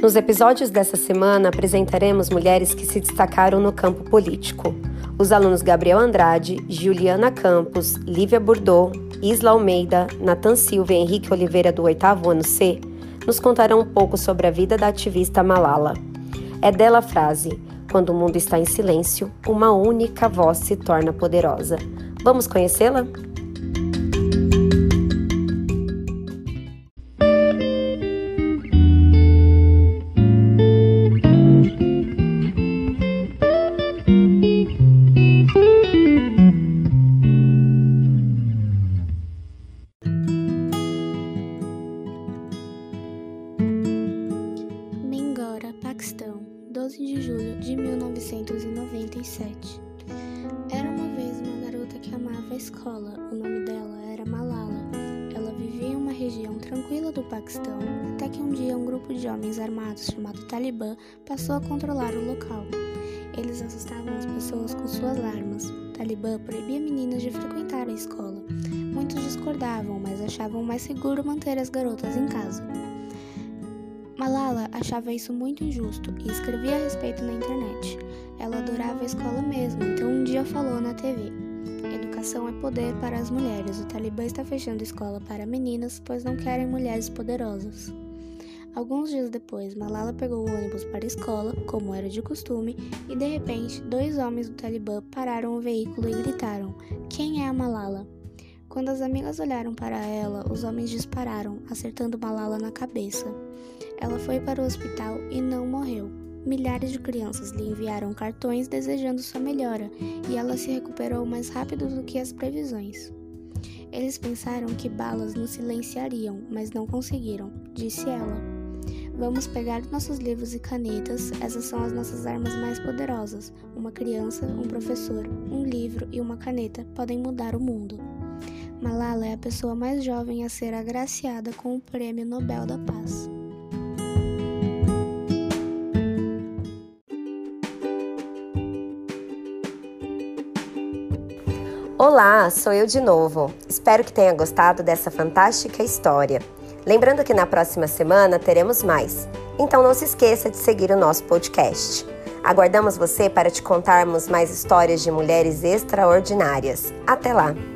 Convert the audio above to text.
Nos episódios dessa semana apresentaremos mulheres que se destacaram no campo político. Os alunos Gabriel Andrade, Juliana Campos, Lívia Burdot, Isla Almeida, Nathan Silva e Henrique Oliveira do oitavo ano C nos contarão um pouco sobre a vida da ativista Malala. É dela a frase: Quando o mundo está em silêncio, uma única voz se torna poderosa. Vamos conhecê-la? Julho de 1997. Era uma vez uma garota que amava a escola. O nome dela era Malala. Ela vivia em uma região tranquila do Paquistão, até que um dia um grupo de homens armados chamado Talibã passou a controlar o local. Eles assustavam as pessoas com suas armas. Talibã proibia meninas de frequentar a escola. Muitos discordavam, mas achavam mais seguro manter as garotas em casa. Malala achava isso muito injusto e escrevia a respeito na internet. Ela adorava a escola mesmo, então um dia falou na TV: Educação é poder para as mulheres. O Talibã está fechando escola para meninas, pois não querem mulheres poderosas. Alguns dias depois, Malala pegou o ônibus para a escola, como era de costume, e de repente, dois homens do Talibã pararam o veículo e gritaram: Quem é a Malala? Quando as amigas olharam para ela, os homens dispararam, acertando Malala na cabeça. Ela foi para o hospital e não morreu. Milhares de crianças lhe enviaram cartões desejando sua melhora e ela se recuperou mais rápido do que as previsões. Eles pensaram que balas nos silenciariam, mas não conseguiram, disse ela. Vamos pegar nossos livros e canetas, essas são as nossas armas mais poderosas. Uma criança, um professor, um livro e uma caneta podem mudar o mundo. Malala é a pessoa mais jovem a ser agraciada com o Prêmio Nobel da Paz. Olá, sou eu de novo. Espero que tenha gostado dessa fantástica história. Lembrando que na próxima semana teremos mais. Então não se esqueça de seguir o nosso podcast. Aguardamos você para te contarmos mais histórias de mulheres extraordinárias. Até lá!